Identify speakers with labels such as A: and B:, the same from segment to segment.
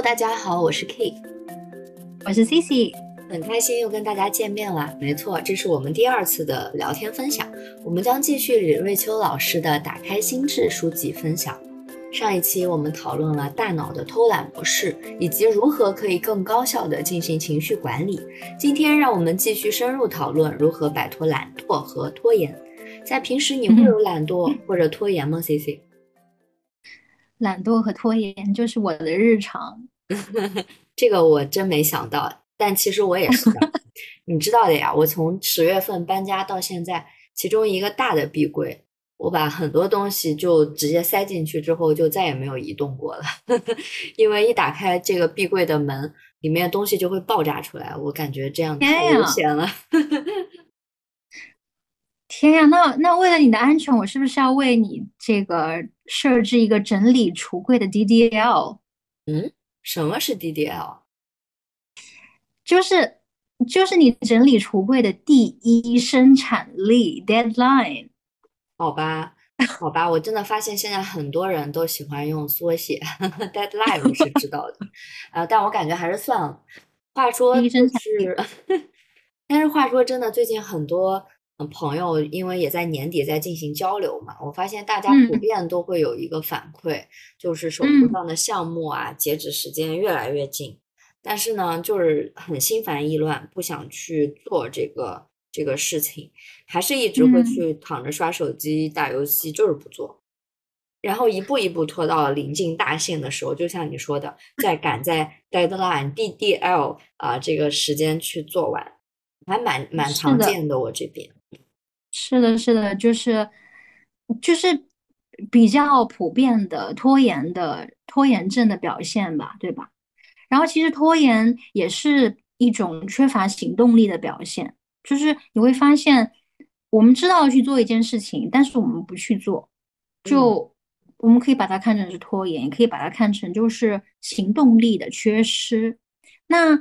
A: Hello，大家好，我是 K，
B: 我是 CC，
A: 很开心又跟大家见面了。没错，这是我们第二次的聊天分享，我们将继续李瑞秋老师的《打开心智》书籍分享。上一期我们讨论了大脑的偷懒模式，以及如何可以更高效地进行情绪管理。今天让我们继续深入讨论如何摆脱懒惰和拖延。在平时你会有懒惰或者拖延吗？CC？
B: 懒惰和拖延就是我的日常，
A: 这个我真没想到，但其实我也是的，你知道的呀。我从十月份搬家到现在，其中一个大的壁柜，我把很多东西就直接塞进去之后，就再也没有移动过了，因为一打开这个壁柜的门，里面东西就会爆炸出来，我感觉这样太危险了。
B: 天呀，那那为了你的安全，我是不是要为你这个设置一个整理橱柜的 DDL？
A: 嗯，什么是 DDL？
B: 就是就是你整理橱柜的第一生产力 deadline。
A: 好吧，好吧，我真的发现现在很多人都喜欢用缩写 deadline，我是知道的，呃，但我感觉还是算了。话说就是，但是话说真的，最近很多。朋友，因为也在年底在进行交流嘛，我发现大家普遍都会有一个反馈，就是手头上的项目啊，截止时间越来越近，但是呢，就是很心烦意乱，不想去做这个这个事情，还是一直会去躺着刷手机、打游戏，就是不做，然后一步一步拖到临近大限的时候，就像你说的，在赶在 deadline DDL 啊这个时间去做完，还蛮蛮常见的，我这边。
B: 是的，是的，就是就是比较普遍的拖延的拖延症的表现吧，对吧？然后其实拖延也是一种缺乏行动力的表现，就是你会发现，我们知道去做一件事情，但是我们不去做，就我们可以把它看成是拖延，也可以把它看成就是行动力的缺失。那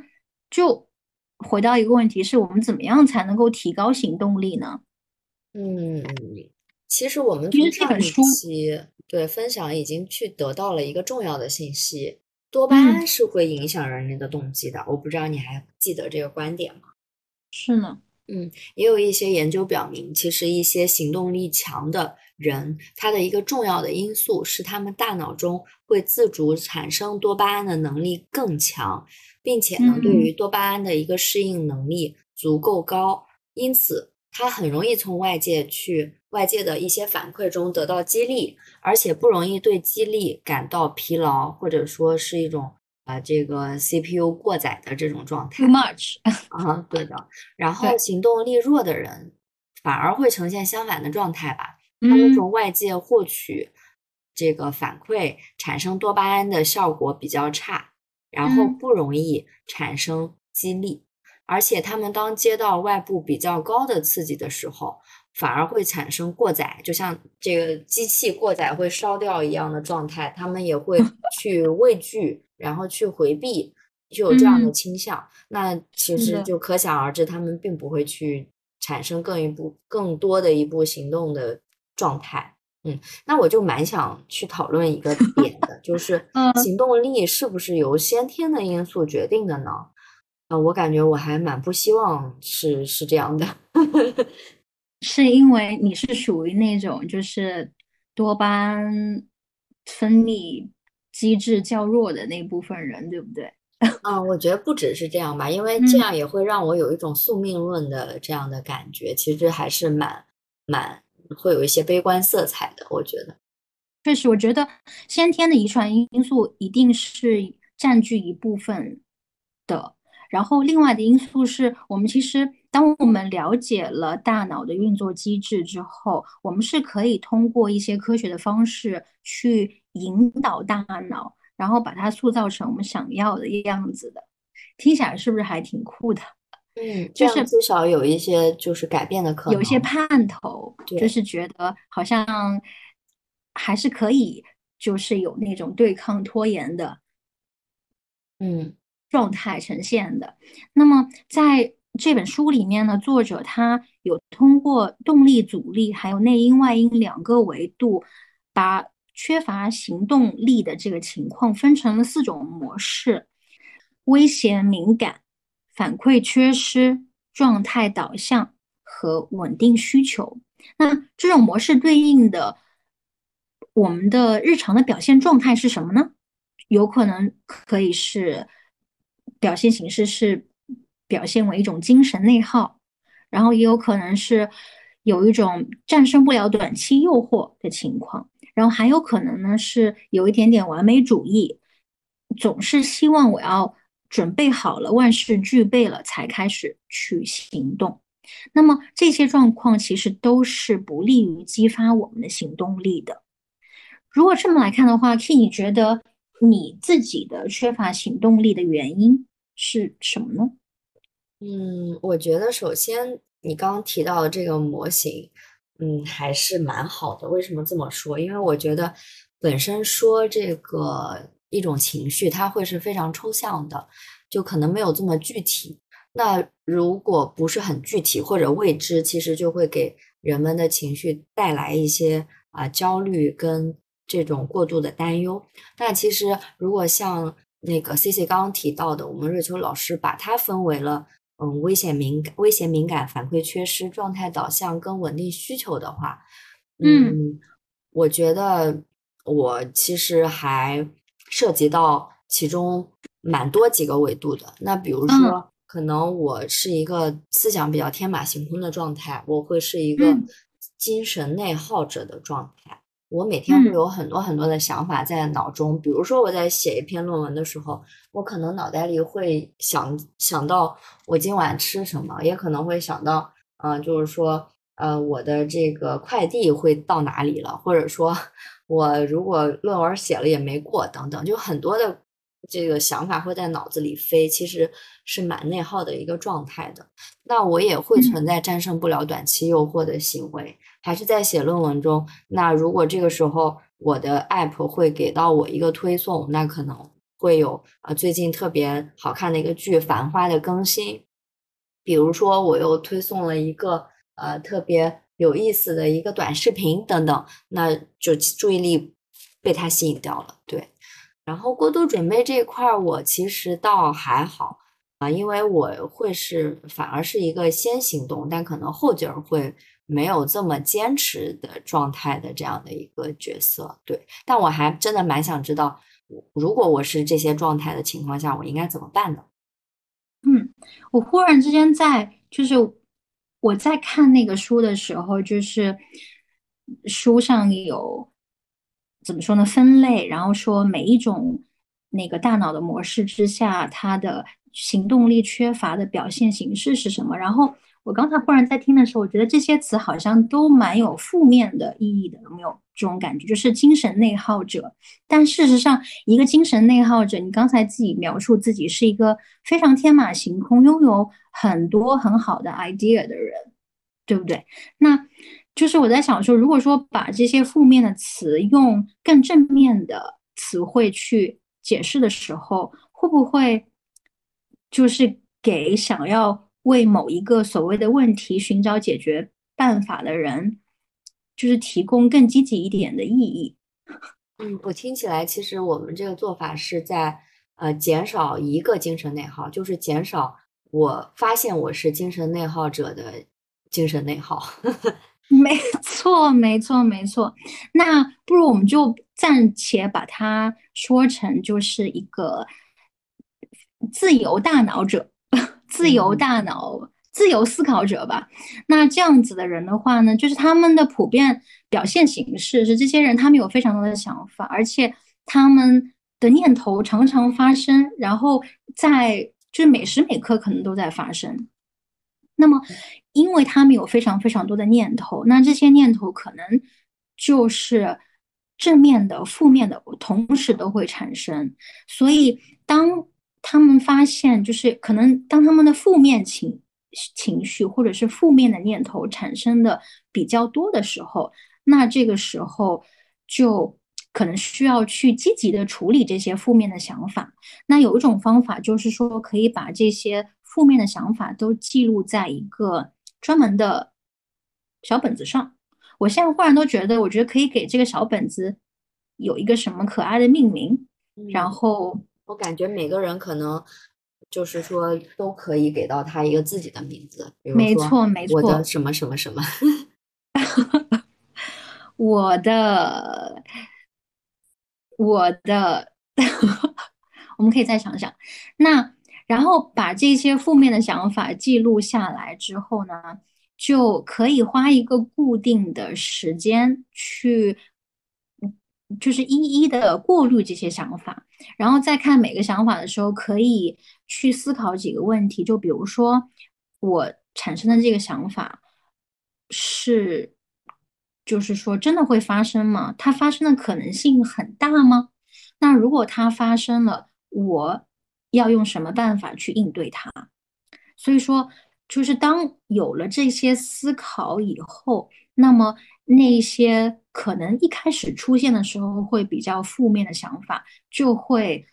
B: 就回到一个问题，是我们怎么样才能够提高行动力呢？
A: 嗯，其实我们从上一期对分享已经去得到了一个重要的信息，多巴胺是会影响人类的动机的。我不知道你还记得这个观点吗？
B: 是呢，
A: 嗯，也有一些研究表明，其实一些行动力强的人，他的一个重要的因素是他们大脑中会自主产生多巴胺的能力更强，并且呢，对于多巴胺的一个适应能力足够高，因此。他很容易从外界去外界的一些反馈中得到激励，而且不容易对激励感到疲劳，或者说是一种呃这个 CPU 过载的这种状态。
B: Too much
A: 啊，对的。然后行动力弱的人反而会呈现相反的状态吧？他们从外界获取这个反馈产生多巴胺的效果比较差，然后不容易产生激励。而且他们当接到外部比较高的刺激的时候，反而会产生过载，就像这个机器过载会烧掉一样的状态。他们也会 去畏惧，然后去回避，就有这样的倾向。那其实就可想而知，他们并不会去产生更一步、更多的一步行动的状态。嗯，那我就蛮想去讨论一个点的，就 是行动力是不是由先天的因素决定的呢？啊，我感觉我还蛮不希望是是这样的，
B: 是因为你是属于那种就是多巴胺分泌机制较弱的那部分人，对不对？
A: 啊，我觉得不只是这样吧，因为这样也会让我有一种宿命论的这样的感觉，其实还是蛮蛮会有一些悲观色彩的。我觉得，
B: 确实，我觉得先天的遗传因素一定是占据一部分的。然后，另外的因素是我们其实，当我们了解了大脑的运作机制之后，我们是可以通过一些科学的方式去引导大脑，然后把它塑造成我们想要的样子的。听起来是不是还挺酷的？
A: 嗯，就是至少有一些就是改变的可
B: 能，有一些盼头，就是觉得好像还是可以，就是有那种对抗拖延的，
A: 嗯。
B: 状态呈现的。那么在这本书里面呢，作者他有通过动力、阻力还有内因外因两个维度，把缺乏行动力的这个情况分成了四种模式：威胁敏感、反馈缺失、状态导向和稳定需求。那这种模式对应的我们的日常的表现状态是什么呢？有可能可以是表现形式是表现为一种精神内耗，然后也有可能是有一种战胜不了短期诱惑的情况，然后还有可能呢是有一点点完美主义，总是希望我要准备好了，万事俱备了才开始去行动。那么这些状况其实都是不利于激发我们的行动力的。如果这么来看的话，K，你觉得？你自己的缺乏行动力的原因是什么呢？
A: 嗯，我觉得首先你刚刚提到的这个模型，嗯，还是蛮好的。为什么这么说？因为我觉得本身说这个一种情绪，它会是非常抽象的，就可能没有这么具体。那如果不是很具体或者未知，其实就会给人们的情绪带来一些啊焦虑跟。这种过度的担忧，那其实如果像那个 C C 刚刚提到的，我们瑞秋老师把它分为了，嗯，危险敏感、危险敏感、反馈缺失、状态导向跟稳定需求的话，嗯，我觉得我其实还涉及到其中蛮多几个维度的。那比如说，可能我是一个思想比较天马行空的状态，我会是一个精神内耗者的状态。我每天会有很多很多的想法在脑中，比如说我在写一篇论文的时候，我可能脑袋里会想想到我今晚吃什么，也可能会想到，嗯，就是说，呃，我的这个快递会到哪里了，或者说，我如果论文写了也没过，等等，就很多的这个想法会在脑子里飞，其实是蛮内耗的一个状态的。那我也会存在战胜不了短期诱惑的行为。还是在写论文中，那如果这个时候我的 app 会给到我一个推送，那可能会有啊最近特别好看的一个剧《繁花》的更新，比如说我又推送了一个呃特别有意思的一个短视频等等，那就注意力被它吸引掉了。对，然后过度准备这一块，我其实倒还好啊，因为我会是反而是一个先行动，但可能后劲儿会。没有这么坚持的状态的这样的一个角色，对，但我还真的蛮想知道，如果我是这些状态的情况下，我应该怎么办呢？
B: 嗯，我忽然之间在就是我在看那个书的时候，就是书上有怎么说呢？分类，然后说每一种那个大脑的模式之下，它的行动力缺乏的表现形式是什么？然后。我刚才忽然在听的时候，我觉得这些词好像都蛮有负面的意义的，有没有这种感觉？就是精神内耗者。但事实上，一个精神内耗者，你刚才自己描述自己是一个非常天马行空、拥有很多很好的 idea 的人，对不对？那就是我在想说，如果说把这些负面的词用更正面的词汇去解释的时候，会不会就是给想要？为某一个所谓的问题寻找解决办法的人，就是提供更积极一点的意义。
A: 嗯，我听起来，其实我们这个做法是在呃减少一个精神内耗，就是减少我发现我是精神内耗者的精神内耗。
B: 没错，没错，没错。那不如我们就暂且把它说成就是一个自由大脑者。自由大脑、自由思考者吧。那这样子的人的话呢，就是他们的普遍表现形式是，这些人他们有非常多的想法，而且他们的念头常常发生，然后在就是每时每刻可能都在发生。那么，因为他们有非常非常多的念头，那这些念头可能就是正面的、负面的，同时都会产生。所以当他们发现，就是可能当他们的负面情情绪或者是负面的念头产生的比较多的时候，那这个时候就可能需要去积极的处理这些负面的想法。那有一种方法就是说，可以把这些负面的想法都记录在一个专门的小本子上。我现在忽然都觉得，我觉得可以给这个小本子有一个什么可爱的命名，然后
A: 我感觉每个人可能就是说都可以给到他一个自己的名字，
B: 没错没错，
A: 我的什么什么什么，
B: 我的我 的，我们可以再想想，那然后把这些负面的想法记录下来之后呢？就可以花一个固定的时间去，就是一一的过滤这些想法，然后再看每个想法的时候，可以去思考几个问题。就比如说，我产生的这个想法是，就是说真的会发生吗？它发生的可能性很大吗？那如果它发生了，我要用什么办法去应对它？所以说。就是当有了这些思考以后，那么那些可能一开始出现的时候会比较负面的想法，就会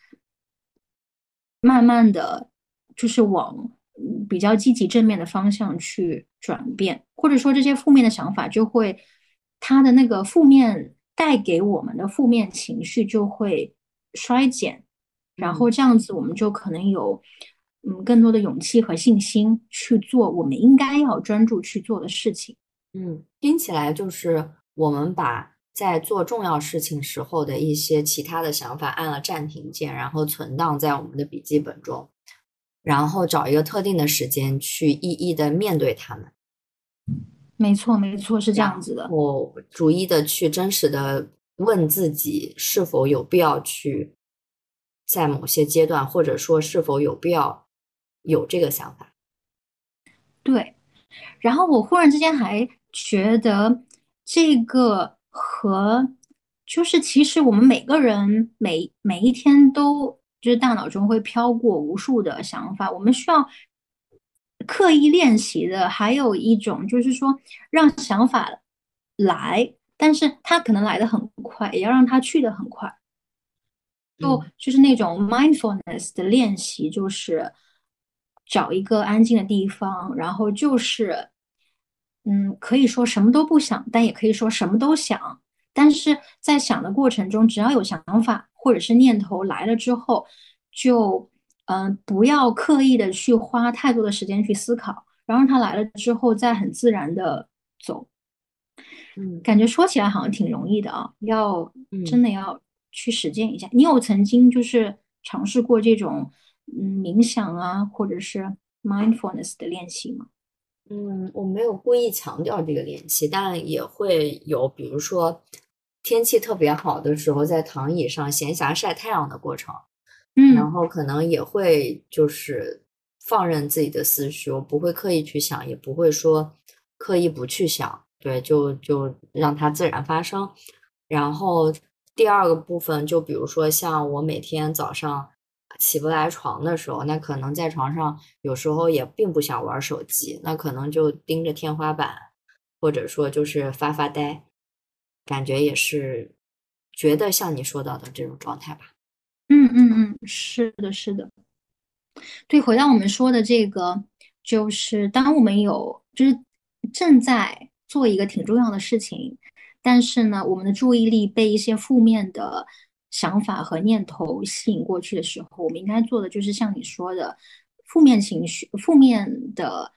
B: 慢慢的就是往比较积极正面的方向去转变，或者说这些负面的想法就会它的那个负面带给我们的负面情绪就会衰减，然后这样子我们就可能有。嗯，更多的勇气和信心去做我们应该要专注去做的事情。
A: 嗯，听起来就是我们把在做重要事情时候的一些其他的想法按了暂停键，然后存档在我们的笔记本中，然后找一个特定的时间去一一的面对他们。
B: 没错，没错，是这样子的。
A: 我逐一的去真实的问自己，是否有必要去在某些阶段，或者说是否有必要。有这个想法，
B: 对。然后我忽然之间还觉得，这个和就是其实我们每个人每每一天都就是大脑中会飘过无数的想法，我们需要刻意练习的。还有一种就是说，让想法来，但是它可能来的很快，也要让它去的很快。就就是那种 mindfulness 的练习，就是。找一个安静的地方，然后就是，嗯，可以说什么都不想，但也可以说什么都想。但是在想的过程中，只要有想法或者是念头来了之后，就嗯，不要刻意的去花太多的时间去思考，然后它来了之后再很自然的走。
A: 嗯，
B: 感觉说起来好像挺容易的啊，要真的要去实践一下。你有曾经就是尝试过这种？嗯，冥想啊，或者是 mindfulness 的练习吗？
A: 嗯，我没有故意强调这个练习，但也会有，比如说天气特别好的时候，在躺椅上闲暇晒太阳的过程。
B: 嗯，
A: 然后可能也会就是放任自己的思绪，我不会刻意去想，也不会说刻意不去想，对，就就让它自然发生。然后第二个部分，就比如说像我每天早上。起不来床的时候，那可能在床上有时候也并不想玩手机，那可能就盯着天花板，或者说就是发发呆，感觉也是觉得像你说到的这种状态吧。
B: 嗯嗯嗯，是的，是的。对，回到我们说的这个，就是当我们有就是正在做一个挺重要的事情，但是呢，我们的注意力被一些负面的。想法和念头吸引过去的时候，我们应该做的就是像你说的，负面情绪、负面的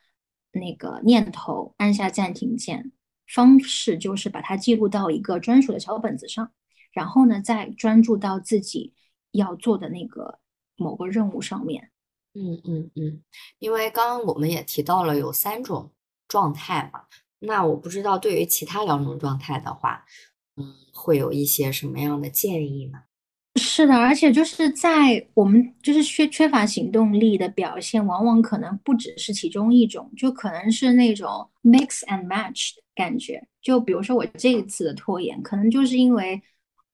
B: 那个念头，按下暂停键。方式就是把它记录到一个专属的小本子上，然后呢，再专注到自己要做的那个某个任务上面。
A: 嗯嗯嗯，因为刚刚我们也提到了有三种状态嘛，那我不知道对于其他两种状态的话。嗯，会有一些什么样的建议呢？
B: 是的，而且就是在我们就是缺缺乏行动力的表现，往往可能不只是其中一种，就可能是那种 mix and match 的感觉。就比如说我这一次的拖延，可能就是因为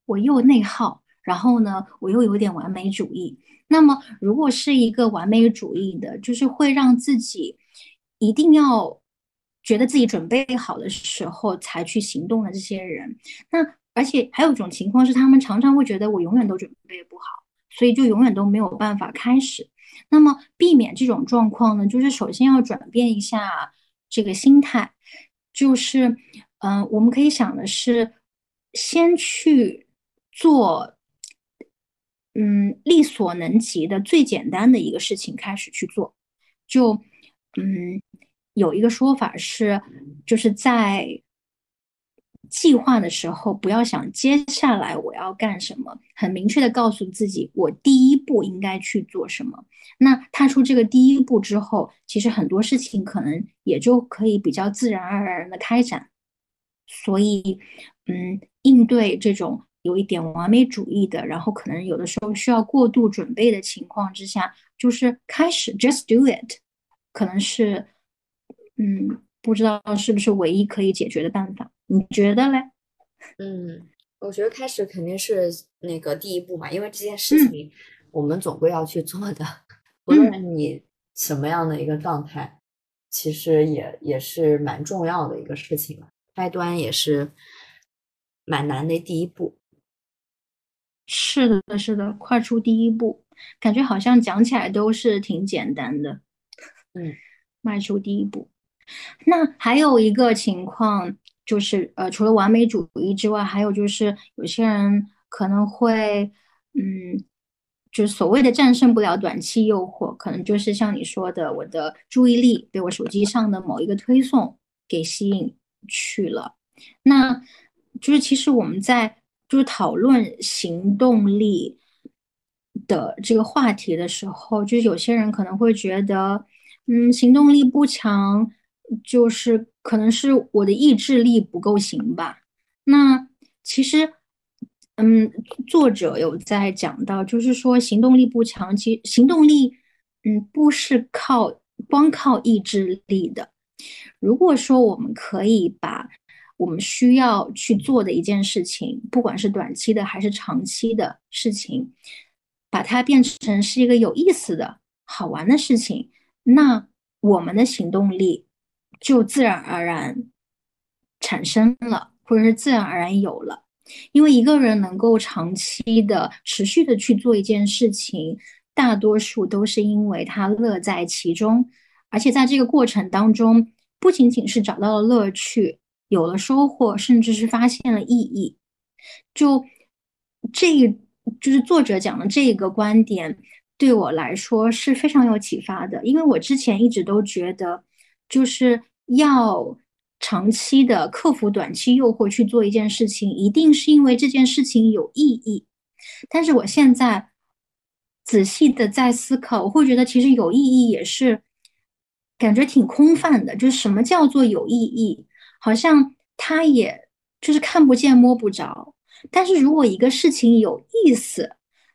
B: 我又内耗，然后呢，我又有点完美主义。那么，如果是一个完美主义的，就是会让自己一定要。觉得自己准备好的时候才去行动的这些人，那而且还有一种情况是，他们常常会觉得我永远都准备不好，所以就永远都没有办法开始。那么避免这种状况呢，就是首先要转变一下这个心态，就是嗯，我们可以想的是，先去做，嗯，力所能及的最简单的一个事情开始去做。就，嗯，有一个说法是，就是在。计划的时候，不要想接下来我要干什么，很明确的告诉自己，我第一步应该去做什么。那踏出这个第一步之后，其实很多事情可能也就可以比较自然而然的开展。所以，嗯，应对这种有一点完美主义的，然后可能有的时候需要过度准备的情况之下，就是开始 just do it，可能是，嗯。不知道是不是唯一可以解决的办法？你觉得嘞？
A: 嗯，我觉得开始肯定是那个第一步嘛，因为这件事情我们总归要去做的，无论你什么样的一个状态，其实也也是蛮重要的一个事情嘛。开端也是蛮难的第一步。
B: 是的，是的，跨出第一步，感觉好像讲起来都是挺简单的。
A: 嗯，
B: 迈出第一步。那还有一个情况就是，呃，除了完美主义之外，还有就是有些人可能会，嗯，就是所谓的战胜不了短期诱惑，可能就是像你说的，我的注意力被我手机上的某一个推送给吸引去了。那就是其实我们在就是讨论行动力的这个话题的时候，就是有些人可能会觉得，嗯，行动力不强。就是可能是我的意志力不够行吧。那其实，嗯，作者有在讲到，就是说行动力不强，其行动力，嗯，不是靠光靠意志力的。如果说我们可以把我们需要去做的一件事情，不管是短期的还是长期的事情，把它变成是一个有意思的好玩的事情，那我们的行动力。就自然而然产生了，或者是自然而然有了。因为一个人能够长期的、持续的去做一件事情，大多数都是因为他乐在其中，而且在这个过程当中，不仅仅是找到了乐趣，有了收获，甚至是发现了意义。就这，就是作者讲的这个观点，对我来说是非常有启发的，因为我之前一直都觉得，就是。要长期的克服短期诱惑去做一件事情，一定是因为这件事情有意义。但是我现在仔细的在思考，我会觉得其实有意义也是感觉挺空泛的。就是什么叫做有意义？好像它也就是看不见摸不着。但是如果一个事情有意思，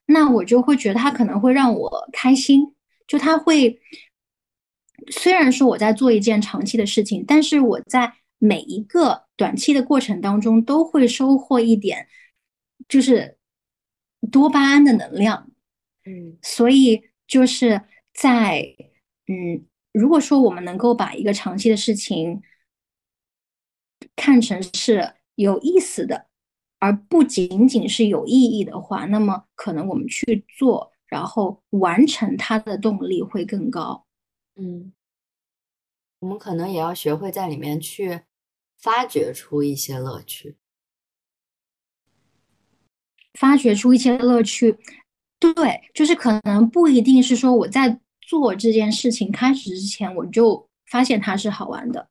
B: 那我就会觉得它可能会让我开心，就它会。虽然说我在做一件长期的事情，但是我在每一个短期的过程当中都会收获一点，就是多巴胺的能量。
A: 嗯，
B: 所以就是在嗯，如果说我们能够把一个长期的事情看成是有意思的，而不仅仅是有意义的话，那么可能我们去做，然后完成它的动力会更高。
A: 嗯，我们可能也要学会在里面去发掘出一些乐趣，
B: 发掘出一些乐趣。对，就是可能不一定是说我在做这件事情开始之前我就发现它是好玩的，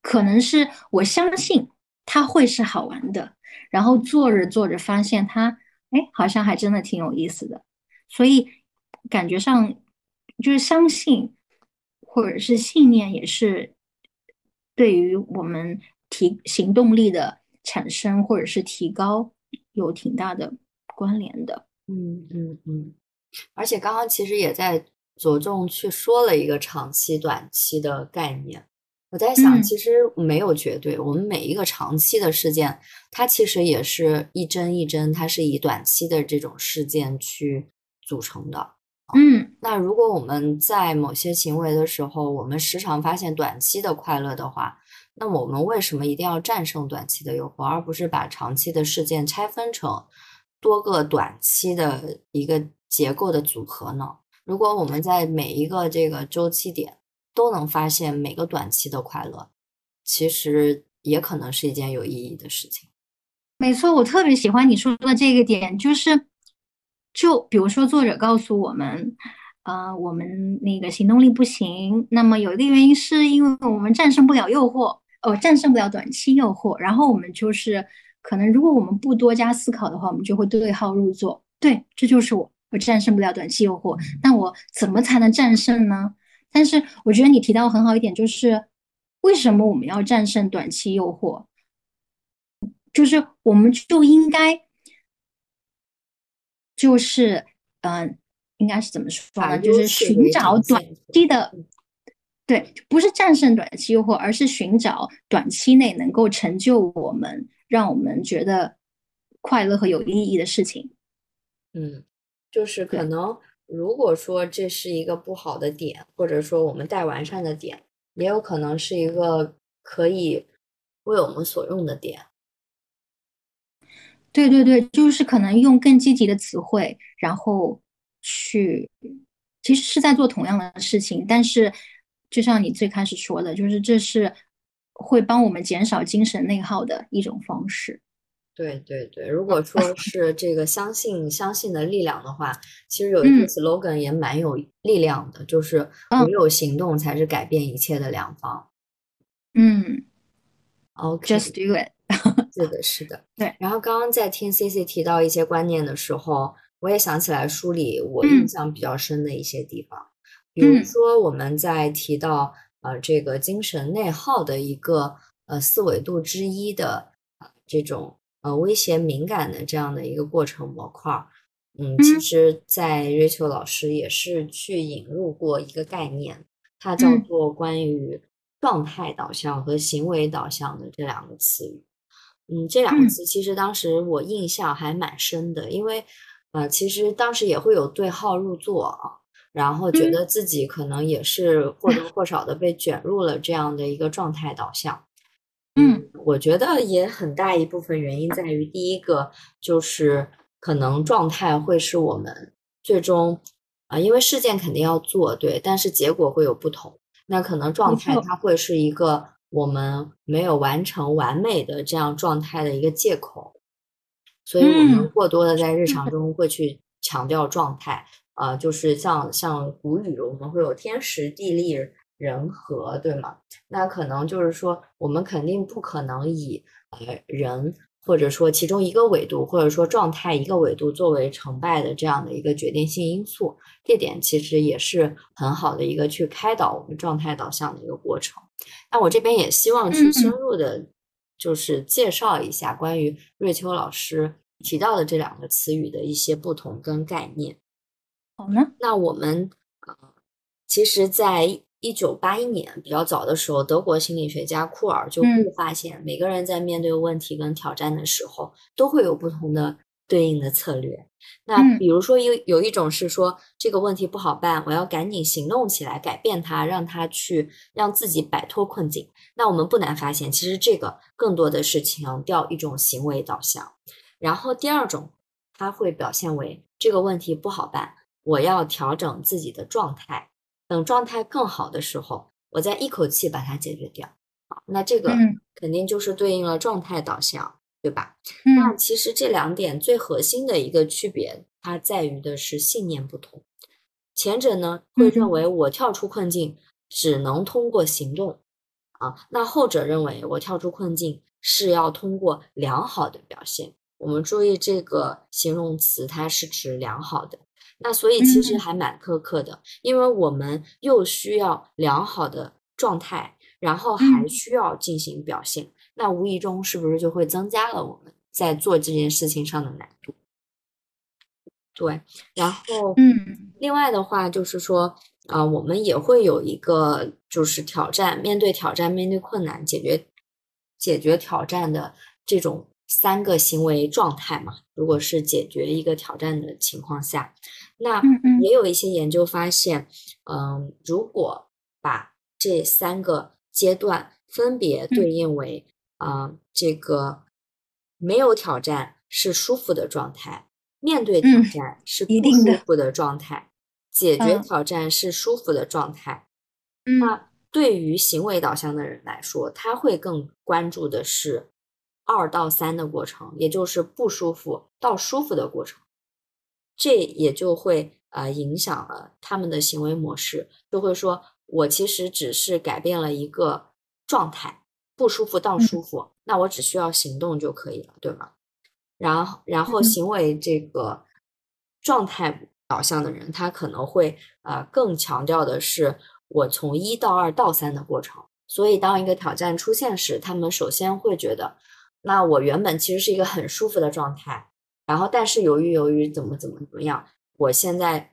B: 可能是我相信它会是好玩的，然后做着做着发现它，哎，好像还真的挺有意思的。所以感觉上就是相信。或者是信念也是对于我们提行动力的产生或者是提高有挺大的关联的。
A: 嗯嗯嗯，而且刚刚其实也在着重去说了一个长期、短期的概念。我在想，其实没有绝对，我们每一个长期的事件，它其实也是一帧一帧，它是以短期的这种事件去组成的。
B: 嗯，
A: 那如果我们在某些行为的时候，我们时常发现短期的快乐的话，那我们为什么一定要战胜短期的诱惑，而不是把长期的事件拆分成多个短期的一个结构的组合呢？如果我们在每一个这个周期点都能发现每个短期的快乐，其实也可能是一件有意义的事情。
B: 没错，我特别喜欢你说的这个点，就是，就比如说作者告诉我们，呃，我们那个行动力不行，那么有一个原因是因为我们战胜不了诱惑，呃，战胜不了短期诱惑，然后我们就是可能如果我们不多加思考的话，我们就会对号入座，对，这就是我，我战胜不了短期诱惑，那我怎么才能战胜呢？但是我觉得你提到很好一点，就是为什么我们要战胜短期诱惑？就是我们就应该，就是嗯，应该是怎么说呢？就是寻找短期的，对，不是战胜短期诱惑，而是寻找短期内能够成就我们、让我们觉得快乐和有意义的事情。
A: 嗯，就是可能如果说这是一个不好的点，或者说我们待完善的点，也有可能是一个可以为我们所用的点。
B: 对对对，就是可能用更积极的词汇，然后去，其实是在做同样的事情，但是就像你最开始说的，就是这是会帮我们减少精神内耗的一种方式。
A: 对对对，如果说是这个相信相信的力量的话，其实有一个 slogan 也蛮有力量的，就是唯有行动才是改变一切的良方。
B: 嗯
A: ，OK，Just
B: do it。
A: 是的，是的，
B: 对。
A: 然后刚刚在听 C C 提到一些观念的时候，我也想起来书里我印象比较深的一些地方，比如说我们在提到呃这个精神内耗的一个呃四维度之一的这种呃威胁敏感的这样的一个过程模块，嗯，其实，在 Rachel 老师也是去引入过一个概念，它叫做关于状态导向和行为导向的这两个词语。嗯，这两个词其实当时我印象还蛮深的，因为，呃，其实当时也会有对号入座啊，然后觉得自己可能也是或多或少的被卷入了这样的一个状态导向。
B: 嗯，
A: 我觉得也很大一部分原因在于，第一个就是可能状态会是我们最终啊，因为事件肯定要做对，但是结果会有不同，那可能状态它会是一个。我们没有完成完美的这样状态的一个借口，所以我们过多的在日常中会去强调状态，啊，就是像像古语，我们会有天时地利人和，对吗？那可能就是说，我们肯定不可能以呃人。或者说其中一个维度，或者说状态一个维度作为成败的这样的一个决定性因素，这点其实也是很好的一个去开导我们状态导向的一个过程。那我这边也希望去深入的，就是介绍一下关于瑞秋老师提到的这两个词语的一些不同跟概念。
B: 好呢，
A: 那我们呃，其实，在一九八一年比较早的时候，德国心理学家库尔就会发现，每个人在面对问题跟挑战的时候，都会有不同的对应的策略。那比如说，有有一种是说这个问题不好办，我要赶紧行动起来改变它，让它去让自己摆脱困境。那我们不难发现，其实这个更多的是强调一种行为导向。然后第二种，它会表现为这个问题不好办，我要调整自己的状态。等状态更好的时候，我再一口气把它解决掉。好，那这个肯定就是对应了状态导向，对吧？那其实这两点最核心的一个区别，它在于的是信念不同。前者呢会认为我跳出困境只能通过行动啊，那后者认为我跳出困境是要通过良好的表现。我们注意这个形容词，它是指良好的。那所以其实还蛮苛刻的，因为我们又需要良好的状态，然后还需要进行表现，那无意中是不是就会增加了我们在做这件事情上的难度？对，然后
B: 嗯，
A: 另外的话就是说，啊，我们也会有一个就是挑战，面对挑战，面对困难，解决解决挑战的这种。三个行为状态嘛，如果是解决一个挑战的情况下，那也有一些研究发现，嗯，如果把这三个阶段分别对应为，啊，这个没有挑战是舒服的状态，面对挑战是不舒服的状态，解决挑战是舒服的状态，那对于行为导向的人来说，他会更关注的是。二到三的过程，也就是不舒服到舒服的过程，这也就会呃影响了他们的行为模式，就会说我其实只是改变了一个状态，不舒服到舒服，那我只需要行动就可以了，对吗？然后，然后行为这个状态导向的人，他可能会呃更强调的是我从一到二到三的过程。所以，当一个挑战出现时，他们首先会觉得，那我原本其实是一个很舒服的状态，然后但是由于由于怎么怎么怎么样，我现在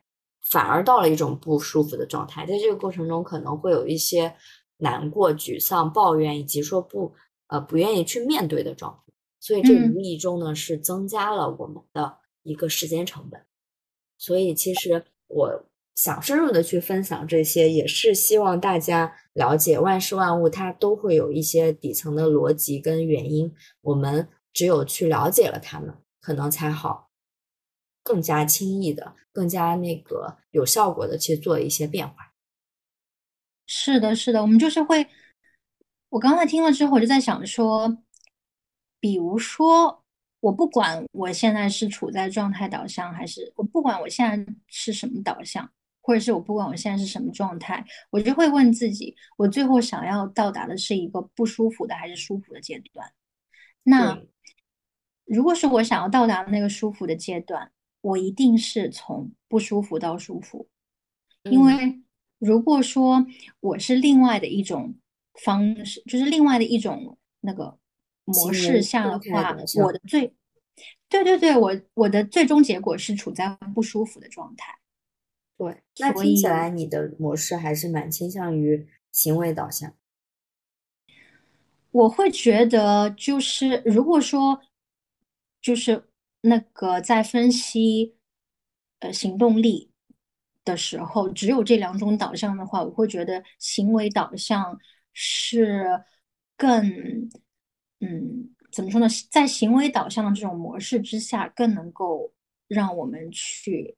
A: 反而到了一种不舒服的状态。在这个过程中，可能会有一些难过、沮丧、抱怨，以及说不呃不愿意去面对的状态。所以这无意中呢是增加了我们的一个时间成本。所以其实我想深入的去分享这些，也是希望大家了解万事万物它都会有一些底层的逻辑跟原因。我们只有去了解了它们，可能才好更加轻易的、更加那个有效果的去做一些变化。
B: 是的，是的，我们就是会。我刚才听了之后，我就在想说。比如说，我不管我现在是处在状态导向，还是我不管我现在是什么导向，或者是我不管我现在是什么状态，我就会问自己：我最后想要到达的是一个不舒服的还是舒服的阶段？那如果是我想要到达那个舒服的阶段，我一定是从不舒服到舒服。因为如果说我是另外的一种方式，就是另外的一种那个。模式下的话，我的最对对对，我我的最终结果是处在不舒服的状态。
A: 对，那听起来你的模式还是蛮倾向于行为导向。
B: 我会觉得，就是如果说，就是那个在分析呃行动力的时候，只有这两种导向的话，我会觉得行为导向是更。嗯，怎么说呢？在行为导向的这种模式之下，更能够让我们去，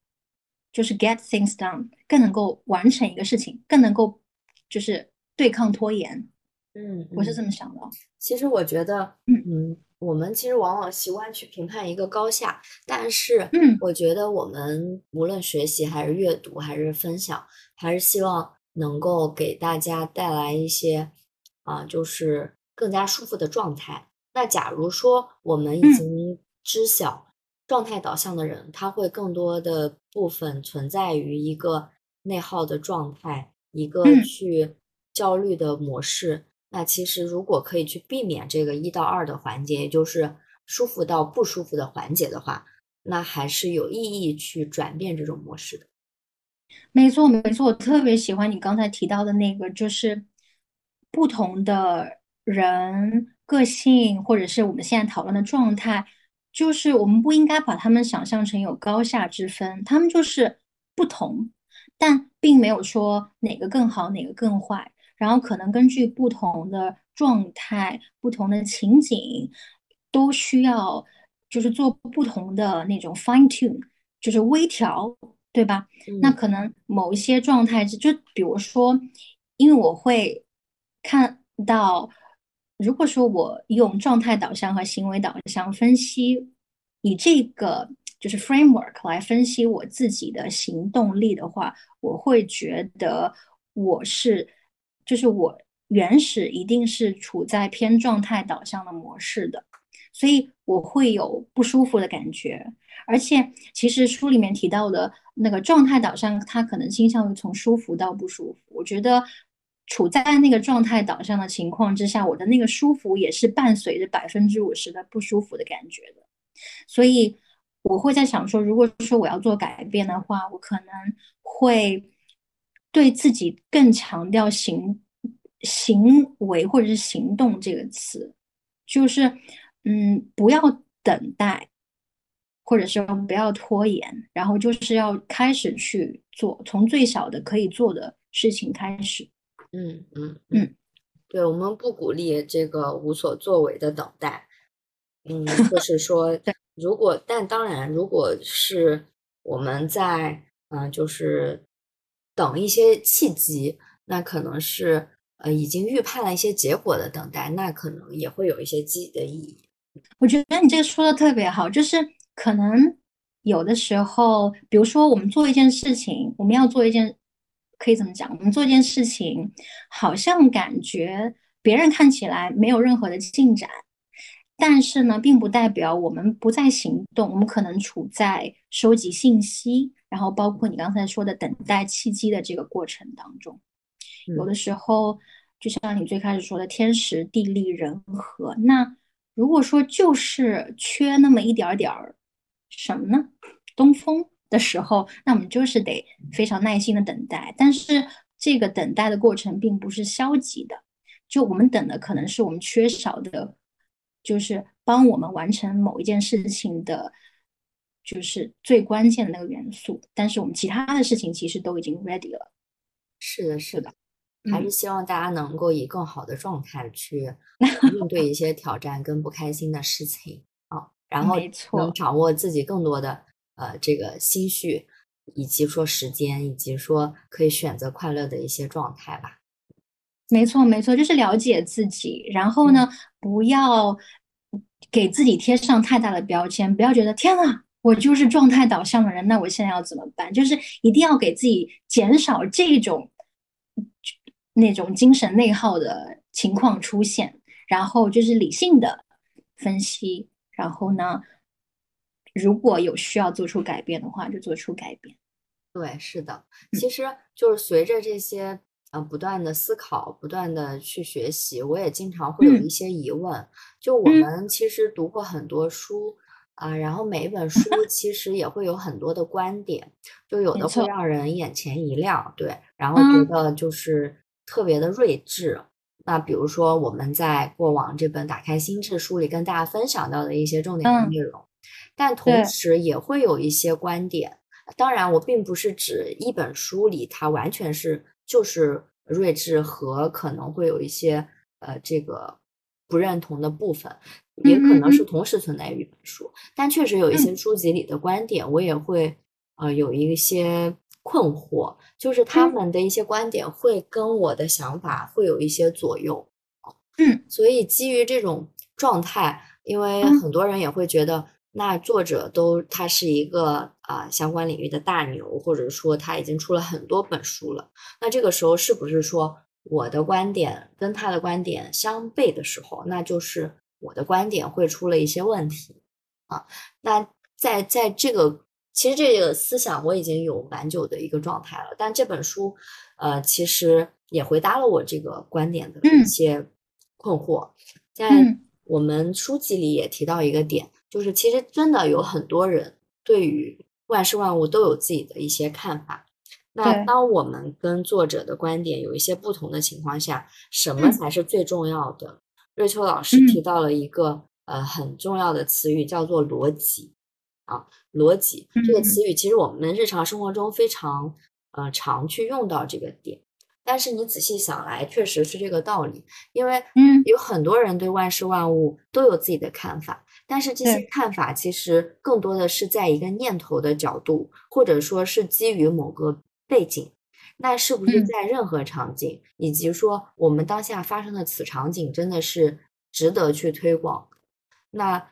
B: 就是 get things done，更能够完成一个事情，更能够就是对抗拖延。
A: 嗯，
B: 我是这么想的。
A: 其实我觉得，嗯，我们其实往往习惯去评判一个高下，但是，
B: 嗯，
A: 我觉得我们无论学习还是阅读还是分享，还是希望能够给大家带来一些啊，就是。更加舒服的状态。那假如说我们已经知晓状态导向的人，他会更多的部分存在于一个内耗的状态，一个去焦虑的模式。那其实如果可以去避免这个一到二的环节，也就是舒服到不舒服的环节的话，那还是有意义去转变这种模式的。
B: 没错，没错，我特别喜欢你刚才提到的那个，就是不同的。人个性，或者是我们现在讨论的状态，就是我们不应该把他们想象成有高下之分，他们就是不同，但并没有说哪个更好，哪个更坏。然后可能根据不同的状态、不同的情景，都需要就是做不同的那种 fine tune，就是微调，对吧？那可能某一些状态，就比如说，因为我会看到。如果说我用状态导向和行为导向分析，以这个就是 framework 来分析我自己的行动力的话，我会觉得我是，就是我原始一定是处在偏状态导向的模式的，所以我会有不舒服的感觉。而且其实书里面提到的那个状态导向，它可能倾向于从舒服到不舒服。我觉得。处在那个状态导向的情况之下，我的那个舒服也是伴随着百分之五十的不舒服的感觉的，所以我会在想说，如果说我要做改变的话，我可能会对自己更强调行行为或者是行动这个词，就是嗯，不要等待，或者是不要拖延，然后就是要开始去做，从最小的可以做的事情开始。
A: 嗯嗯嗯，对我们不鼓励这个无所作为的等待，嗯，就 是说，如果但当然，如果是我们在嗯，就是等一些契机，那可能是呃已经预判了一些结果的等待，那可能也会有一些积极的意义。
B: 我觉得你这个说的特别好，就是可能有的时候，比如说我们做一件事情，我们要做一件，可以怎么讲？我们做一件事情，好像感觉别人看起来没有任何的进展，但是呢，并不代表我们不再行动，我们可能处在收集信息，然后包括你刚才说的等待契机的这个过程当中，有的时候就像你最开始说的，天时地利人和，那。如果说就是缺那么一点点儿什么呢？东风的时候，那我们就是得非常耐心的等待。但是这个等待的过程并不是消极的，就我们等的可能是我们缺少的，就是帮我们完成某一件事情的，就是最关键的那个元素。但是我们其他的事情其实都已经 ready 了。
A: 是的，是的。还是希望大家能够以更好的状态去 应对一些挑战跟不开心的事情啊，然后能掌握自己更多的呃这个心绪，以及说时间，以及说可以选择快乐的一些状态吧。
B: 没错，没错，就是了解自己，然后呢，不要给自己贴上太大的标签，不要觉得天呐，我就是状态导向的人，那我现在要怎么办？就是一定要给自己减少这种。那种精神内耗的情况出现，然后就是理性的分析，然后呢，如果有需要做出改变的话，就做出改变。
A: 对，是的，其实就是随着这些呃不断的思考，不断的去学习，我也经常会有一些疑问。就我们其实读过很多书啊，然后每一本书 其实也会有很多的观点，就有的会让人眼前一亮，对，然后觉得就是。特别的睿智。那比如说，我们在过往这本《打开心智》书里跟大家分享到的一些重点的内容，但同时也会有一些观点。当然，我并不是指一本书里它完全是就是睿智和可能会有一些呃这个不认同的部分，也可能是同时存在于一本书。但确实有一些书籍里的观点，我也会呃有一些。困惑就是他们的一些观点会跟我的想法会有一些左右，
B: 嗯，
A: 所以基于这种状态，因为很多人也会觉得，那作者都他是一个啊相关领域的大牛，或者说他已经出了很多本书了，那这个时候是不是说我的观点跟他的观点相悖的时候，那就是我的观点会出了一些问题啊？那在在这个。其实这个思想我已经有蛮久的一个状态了，但这本书，呃，其实也回答了我这个观点的一些困惑。在我们书籍里也提到一个点，就是其实真的有很多人对于万事万物都有自己的一些看法。那当我们跟作者的观点有一些不同的情况下，什么才是最重要的？瑞秋老师提到了一个呃很重要的词语，叫做逻辑。啊，逻辑这个词语其实我们日常生活中非常呃常去用到这个点，但是你仔细想来，确实是这个道理。因为嗯，有很多人对万事万物都有自己的看法，但是这些看法其实更多的是在一个念头的角度，或者说是基于某个背景。那是不是在任何场景，以及说我们当下发生的此场景，真的是值得去推广？那？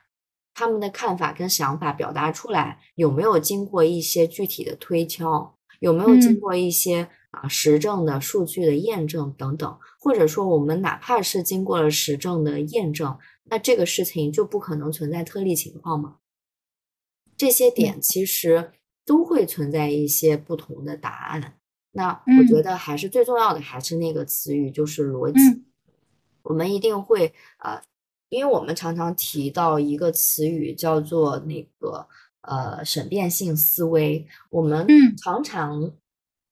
A: 他们的看法跟想法表达出来，有没有经过一些具体的推敲？有没有经过一些啊实证的数据的验证等等？或者说，我们哪怕是经过了实证的验证，那这个事情就不可能存在特例情况吗？这些点其实都会存在一些不同的答案。那我觉得还是最重要的，还是那个词语，就是逻辑。我们一定会呃。因为我们常常提到一个词语叫做那个呃审辩性思维，我们常常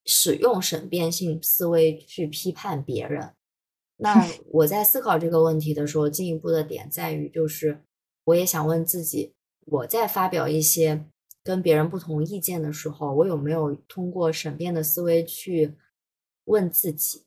A: 使用审辩性思维去批判别人。那 我在思考这个问题的时候，进一步的点在于，就是我也想问自己，我在发表一些跟别人不同意见的时候，我有没有通过审辩的思维去问自己？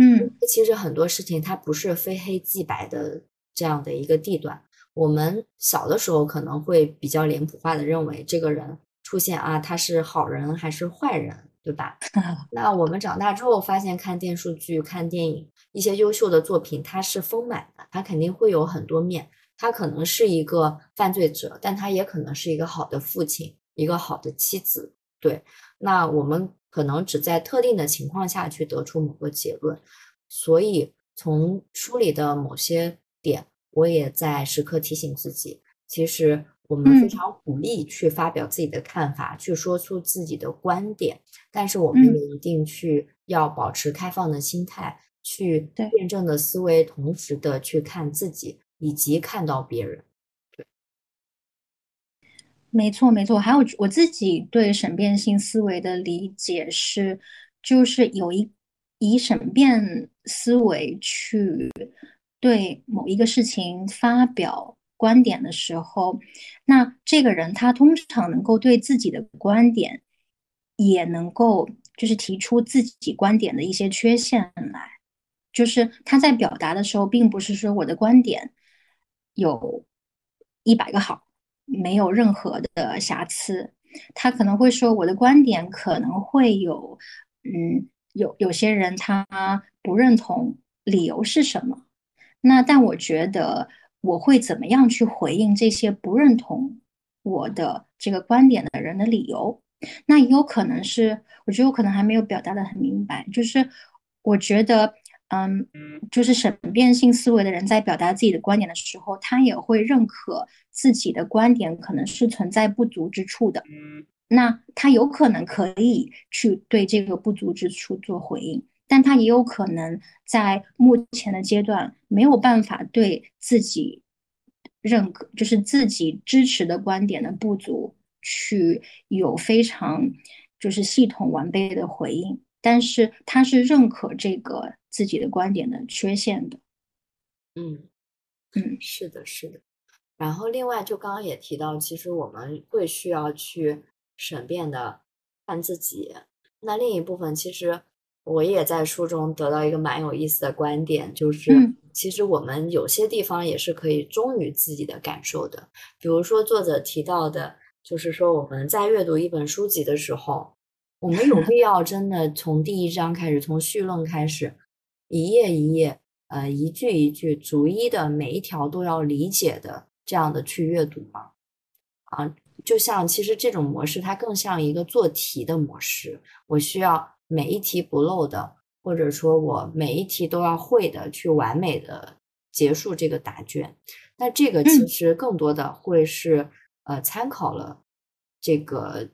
B: 嗯，
A: 其实很多事情它不是非黑即白的。这样的一个地段，我们小的时候可能会比较脸谱化的认为这个人出现啊，他是好人还是坏人，对吧？那我们长大之后发现，看电视剧、看电影，一些优秀的作品，它是丰满的，它肯定会有很多面，他可能是一个犯罪者，但他也可能是一个好的父亲，一个好的妻子。对，那我们可能只在特定的情况下去得出某个结论。所以从书里的某些点，我也在时刻提醒自己，其实我们非常鼓励去发表自己的看法，去说出自己的观点，但是我们也一定去要保持开放的心态，去辩证的思维，同时的去看自己。以及看到别人，对，
B: 没错没错。还有我自己对审辩性思维的理解是，就是有一以审辩思维去对某一个事情发表观点的时候，那这个人他通常能够对自己的观点，也能够就是提出自己观点的一些缺陷来，就是他在表达的时候，并不是说我的观点。有一百个好，没有任何的瑕疵。他可能会说我的观点可能会有，嗯，有有些人他不认同，理由是什么？那但我觉得我会怎么样去回应这些不认同我的这个观点的人的理由？那也有可能是，我觉得我可能还没有表达的很明白，就是我觉得。嗯，就是审辩性思维的人在表达自己的观点的时候，他也会认可自己的观点可能是存在不足之处的。那他有可能可以去对这个不足之处做回应，但他也有可能在目前的阶段没有办法对自己认可，就是自己支持的观点的不足去有非常就是系统完备的回应。但是他是认可这个自己的观点的缺陷的，
A: 嗯
B: 嗯，
A: 是的，是的。然后另外就刚刚也提到，其实我们会需要去审辩的看自己。那另一部分，其实我也在书中得到一个蛮有意思的观点，就是其实我们有些地方也是可以忠于自己的感受的。比如说作者提到的，就是说我们在阅读一本书籍的时候。我们有必要真的从第一章开始，从序论开始，一页一页，呃，一句一句，逐一的每一条都要理解的这样的去阅读吗？啊，就像其实这种模式，它更像一个做题的模式，我需要每一题不漏的，或者说我每一题都要会的，去完美的结束这个答卷。那这个其实更多的会是呃参考了这个。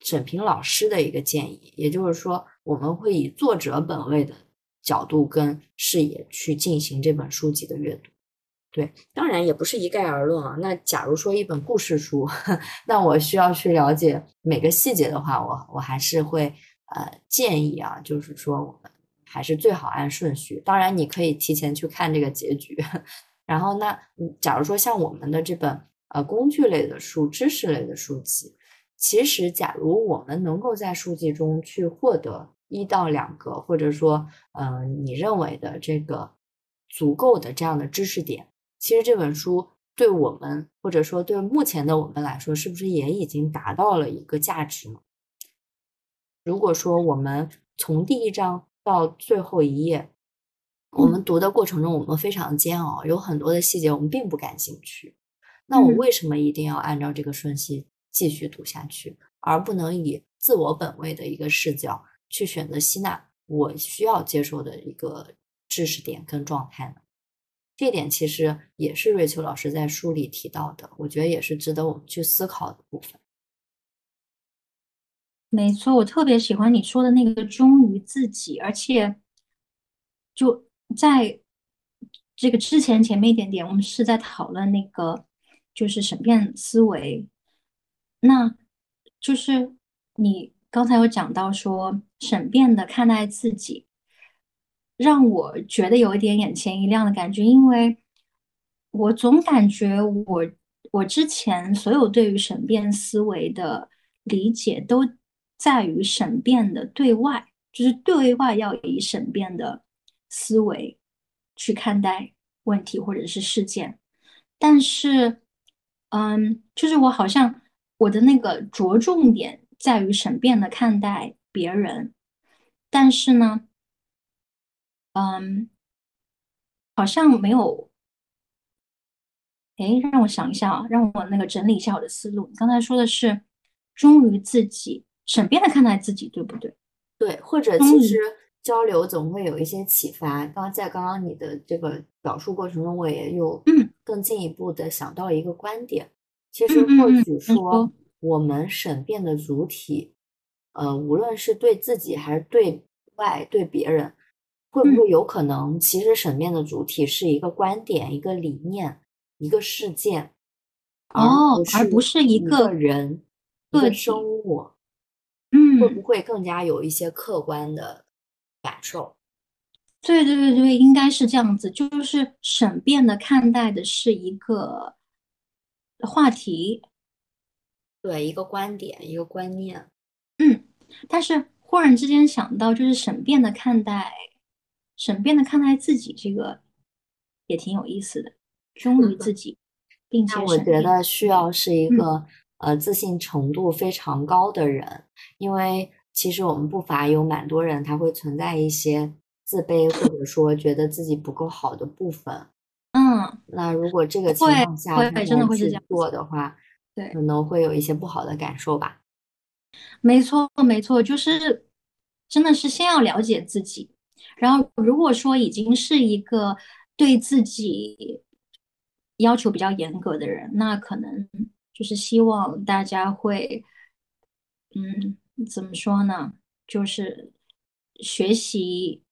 A: 审评老师的一个建议，也就是说，我们会以作者本位的角度跟视野去进行这本书籍的阅读。对，当然也不是一概而论啊。那假如说一本故事书，那我需要去了解每个细节的话，我我还是会呃建议啊，就是说我们还是最好按顺序。当然，你可以提前去看这个结局。然后，那假如说像我们的这本呃工具类的书、知识类的书籍。其实，假如我们能够在书籍中去获得一到两个，或者说，嗯，你认为的这个足够的这样的知识点，其实这本书对我们，或者说对目前的我们来说，是不是也已经达到了一个价值呢？如果说我们从第一章到最后一页，我们读的过程中，我们非常煎熬，有很多的细节我们并不感兴趣，那我为什么一定要按照这个顺序？继续读下去，而不能以自我本位的一个视角去选择吸纳我需要接受的一个知识点跟状态呢？这点其实也是瑞秋老师在书里提到的，我觉得也是值得我们去思考的部分。
B: 没错，我特别喜欢你说的那个忠于自己，而且就在这个之前前面一点点，我们是在讨论那个就是审辩思维。那就是你刚才有讲到说审辩的看待自己，让我觉得有一点眼前一亮的感觉，因为我总感觉我我之前所有对于审辩思维的理解都在于审辩的对外，就是对外要以审辩的思维去看待问题或者是事件，但是，嗯，就是我好像。我的那个着重点在于审辩的看待别人，但是呢，嗯，好像没有哎，让我想一下啊，让我那个整理一下我的思路。你刚才说的是忠于自己，审辩的看待自己，对不对？
A: 对，或者其实交流总会有一些启发。刚在刚刚你的这个表述过程中，我也有更进一步的想到一个观点。其实或许说，我们审辩的主体，呃，无论是对自己还是对外对别人，会不会有可能，其实审辩的主体是一个观点、一个理念、一个事件，
B: 哦，而
A: 不是
B: 一
A: 个人、
B: 一
A: 个生物，
B: 嗯，
A: 会不会更加有一些客观的感受？
B: 对对对对，应该是这样子，就是审辩的看待的是一个。话题，
A: 对一个观点，一个观念，
B: 嗯，但是忽然之间想到，就是审辩的看待，审辩的看待自己，这个也挺有意思的，忠于自己，并且
A: 我觉得需要是一个呃自信程度非常高的人，因为其实我们不乏有蛮多人，他会存在一些自卑或者说觉得自己不够好的部分。
B: 嗯，
A: 那如果这个情况下
B: 真的会是这样
A: 做的话，
B: 对，
A: 可能会有一些不好的感受吧。
B: 没错，没错，就是真的是先要了解自己，然后如果说已经是一个对自己要求比较严格的人，那可能就是希望大家会，嗯，怎么说呢？就是学习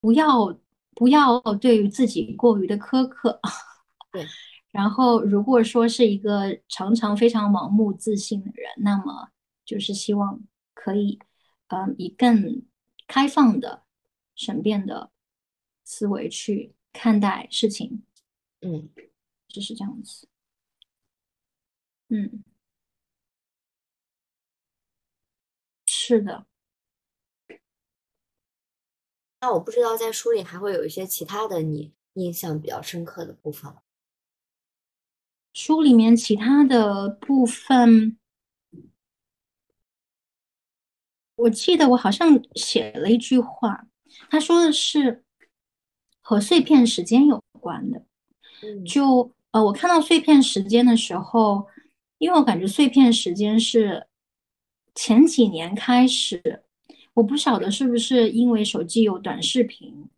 B: 不要。不要对于自己过于的苛刻，
A: 对。
B: 然后，如果说是一个常常非常盲目自信的人，那么就是希望可以，嗯，以更开放的、审辩的思维去看待事情。
A: 嗯，
B: 就是这样子。嗯，是的。
A: 那我不知道，在书里还会有一些其他的你印象比较深刻的部分吗？
B: 书里面其他的部分，我记得我好像写了一句话，他说的是和碎片时间有关的。就呃，我看到碎片时间的时候，因为我感觉碎片时间是前几年开始。我不晓得是不是因为手机有短视频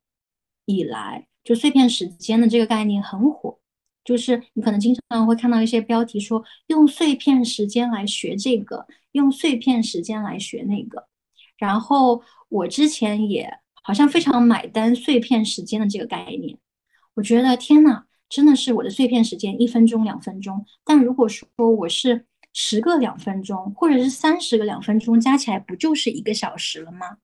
B: 以来，就碎片时间的这个概念很火，就是你可能经常会看到一些标题说用碎片时间来学这个，用碎片时间来学那个。然后我之前也好像非常买单碎片时间的这个概念，我觉得天呐，真的是我的碎片时间一分钟两分钟。但如果说我是十个两分钟，或者是三十个两分钟，加起来不就是一个小时了吗？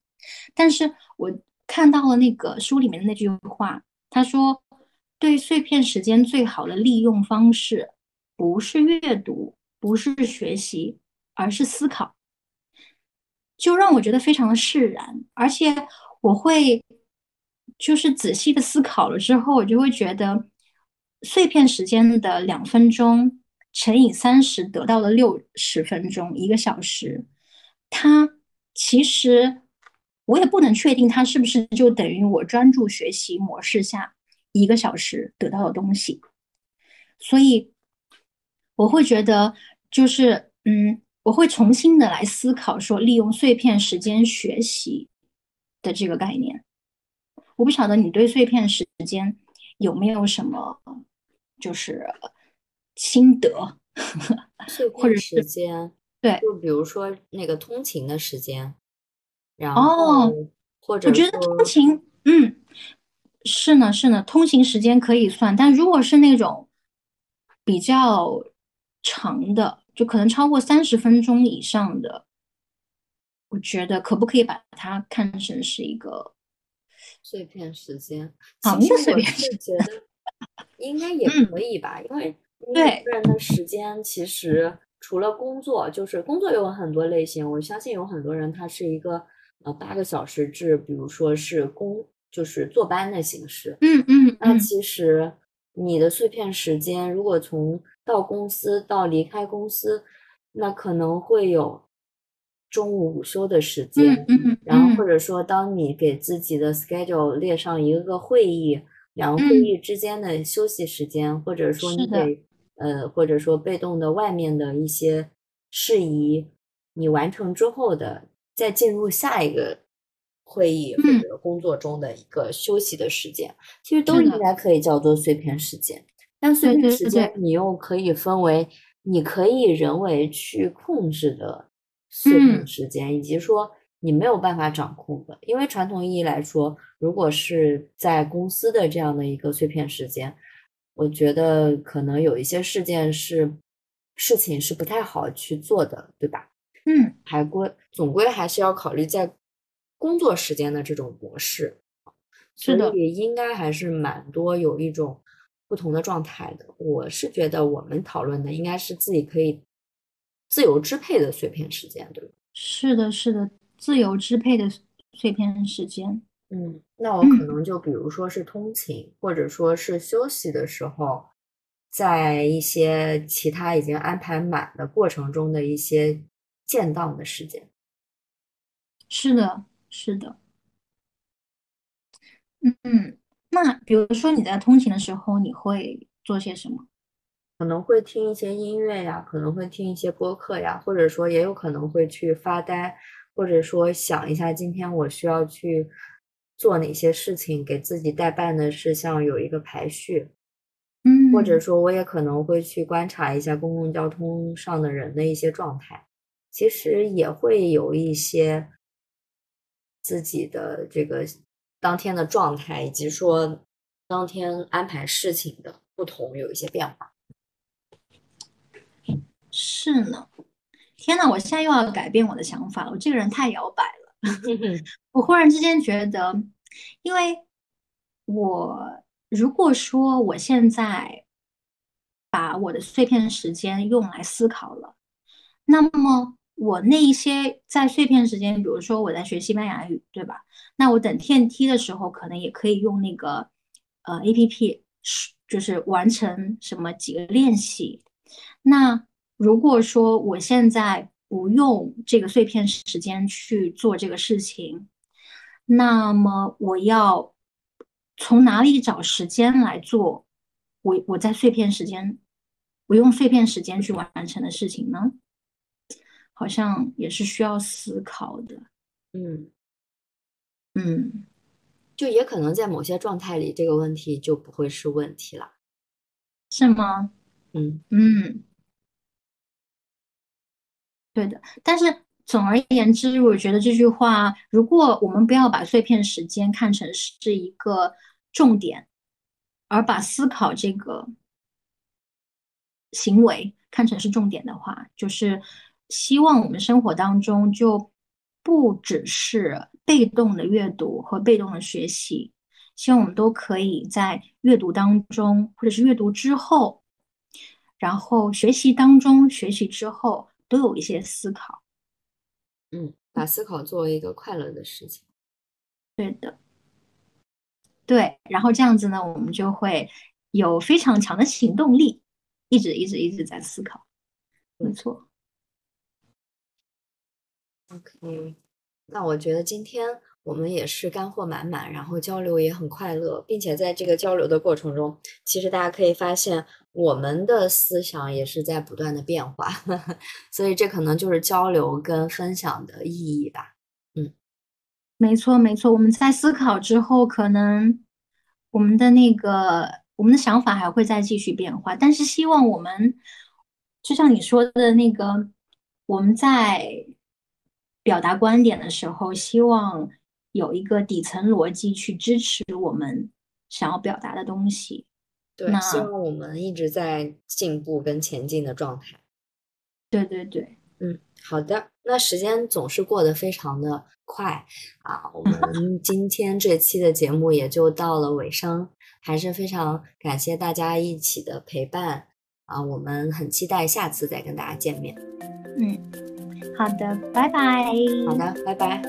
B: 但是我看到了那个书里面的那句话，他说：“对碎片时间最好的利用方式，不是阅读，不是学习，而是思考。”就让我觉得非常的释然，而且我会就是仔细的思考了之后，我就会觉得碎片时间的两分钟。乘以三十得到了六十分钟，一个小时。它其实我也不能确定它是不是就等于我专注学习模式下一个小时得到的东西。所以我会觉得，就是嗯，我会重新的来思考说，利用碎片时间学习的这个概念。我不晓得你对碎片时间有没有什么，就是。心得，或者
A: 时间，
B: 对，
A: 就比如说那个通勤的时间，然后或者
B: 我觉得通勤，嗯，是呢是呢，通勤时间可以算，但如果是那种比较长的，就可能超过三十分钟以上的，我觉得可不可以把它看成是一个
A: 碎片时间？
B: 长的碎片时
A: 间，应该也可以吧，因为。
B: 对，
A: 个人的时间其实除了工作，就是工作有很多类型。我相信有很多人他是一个呃八个小时制，比如说是工就是坐班的形式。
B: 嗯嗯。
A: 那其实你的碎片时间，如果从到公司到离开公司，那可能会有中午午休的时间。
B: 嗯嗯。
A: 然后或者说，当你给自己的 schedule 列上一个个会议。两个会议之间的休息时间，或者说你给呃，或者说被动的外面的一些事宜，你完成之后的，再进入下一个会议或者工作中的一个休息的时间，其实都应该可以叫做碎片时间。但碎片时间你又可以分为你可以人为去控制的碎片时间，以及说。你没有办法掌控的，因为传统意义来说，如果是在公司的这样的一个碎片时间，我觉得可能有一些事件是事情是不太好去做的，对吧？
B: 嗯，
A: 还归总归还是要考虑在工作时间的这种模式，
B: 是
A: 的，也应该还是蛮多有一种不同的状态的。我是觉得我们讨论的应该是自己可以自由支配的碎片时间，对吧？
B: 是的，是的。自由支配的碎片时间，
A: 嗯，那我可能就比如说是通勤，或者说是休息的时候，在一些其他已经安排满的过程中的一些间档的时间。
B: 是的，是的，嗯嗯，那比如说你在通勤的时候，你会做些什么？
A: 可能会听一些音乐呀，可能会听一些播客呀，或者说也有可能会去发呆。或者说想一下，今天我需要去做哪些事情，给自己代办的事项有一个排序。
B: 嗯，
A: 或者说我也可能会去观察一下公共交通上的人的一些状态，其实也会有一些自己的这个当天的状态，以及说当天安排事情的不同有一些变化。
B: 是呢。天呐，我现在又要改变我的想法了。我这个人太摇摆了。我忽然之间觉得，因为我如果说我现在把我的碎片时间用来思考了，那么我那一些在碎片时间，比如说我在学西班牙语，对吧？那我等电梯的时候，可能也可以用那个呃 A P P，就是完成什么几个练习。那如果说我现在不用这个碎片时间去做这个事情，那么我要从哪里找时间来做我我在碎片时间我用碎片时间去完成的事情呢？好像也是需要思考的。
A: 嗯
B: 嗯，
A: 就也可能在某些状态里，这个问题就不会是问题了，
B: 是吗？
A: 嗯
B: 嗯。对的，但是总而言之，我觉得这句话，如果我们不要把碎片时间看成是一个重点，而把思考这个行为看成是重点的话，就是希望我们生活当中就不只是被动的阅读和被动的学习，希望我们都可以在阅读当中，或者是阅读之后，然后学习当中，学习之后。都有一些思考，
A: 嗯，把思考作为一个快乐的事情，
B: 对的，对，然后这样子呢，我们就会有非常强的行动力，一直一直一直在思考，没错。
A: OK，那我觉得今天。我们也是干货满满，然后交流也很快乐，并且在这个交流的过程中，其实大家可以发现我们的思想也是在不断的变化，所以这可能就是交流跟分享的意义吧。嗯，
B: 没错没错，我们在思考之后，可能我们的那个我们的想法还会再继续变化，但是希望我们就像你说的那个，我们在表达观点的时候，希望。有一个底层逻辑去支持我们想要表达的东西。
A: 对，希望我们一直在进步跟前进的状态。
B: 对对对，
A: 嗯，好的。那时间总是过得非常的快啊，我们 今天这期的节目也就到了尾声，还是非常感谢大家一起的陪伴啊，我们很期待下次再跟大家见面。
B: 嗯，好的，拜拜。
A: 好的，拜拜。